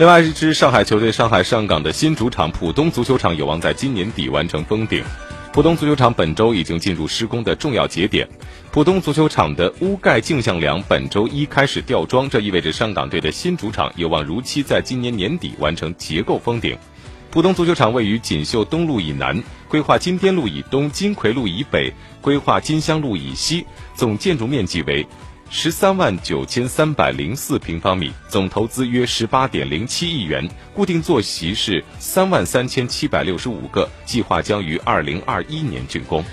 另外一支上海球队上海上港的新主场浦东足球场有望在今年底完成封顶。浦东足球场本周已经进入施工的重要节点，浦东足球场的屋盖镜像梁本周一开始吊装，这意味着上港队的新主场有望如期在今年年底完成结构封顶。浦东足球场位于锦绣东路以南，规划金边路以东、金葵路以北，规划金香路以西，总建筑面积为十三万九千三百零四平方米，总投资约十八点零七亿元，固定坐席是三万三千七百六十五个，计划将于二零二一年竣工。